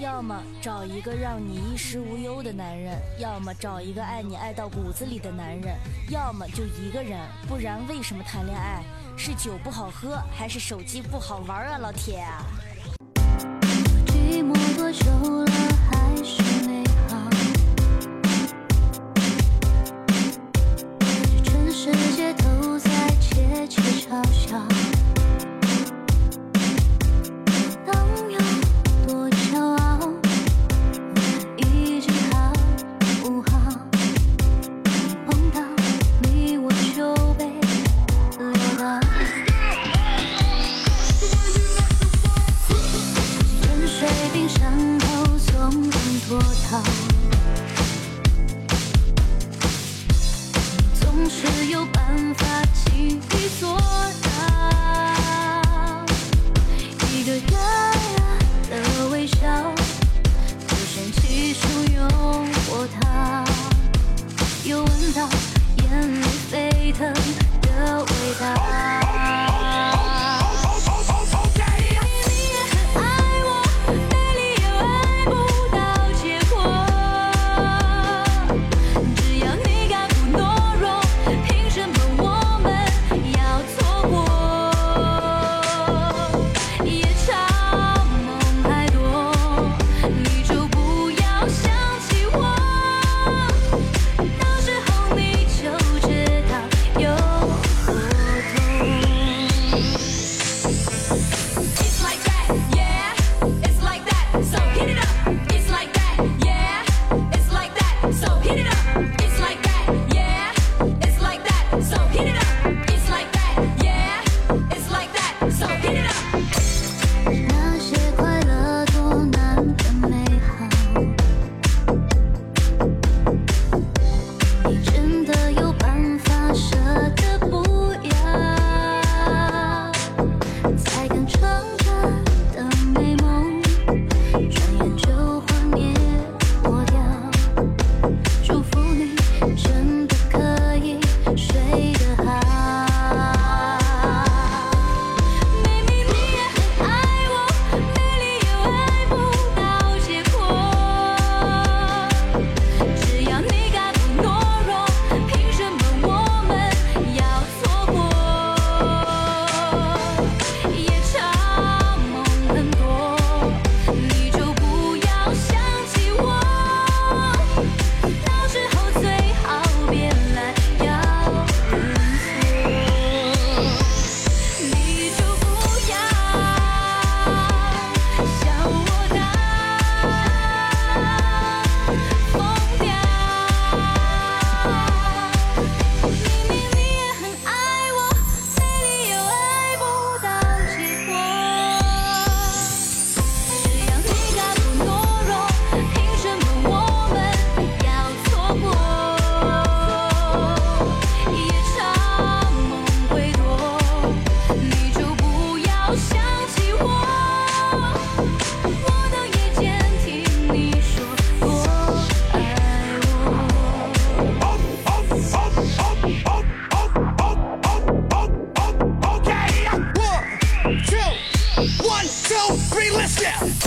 要么找一个让你衣食无忧的男人，要么找一个爱你爱到骨子里的男人，要么就一个人。不然为什么谈恋爱？是酒不好喝，还是手机不好玩啊，老铁？从头从容脱逃你总是有办法轻易做到一个远远的微笑浮现其数有过她又闻到眼泪沸腾的味道。Yeah.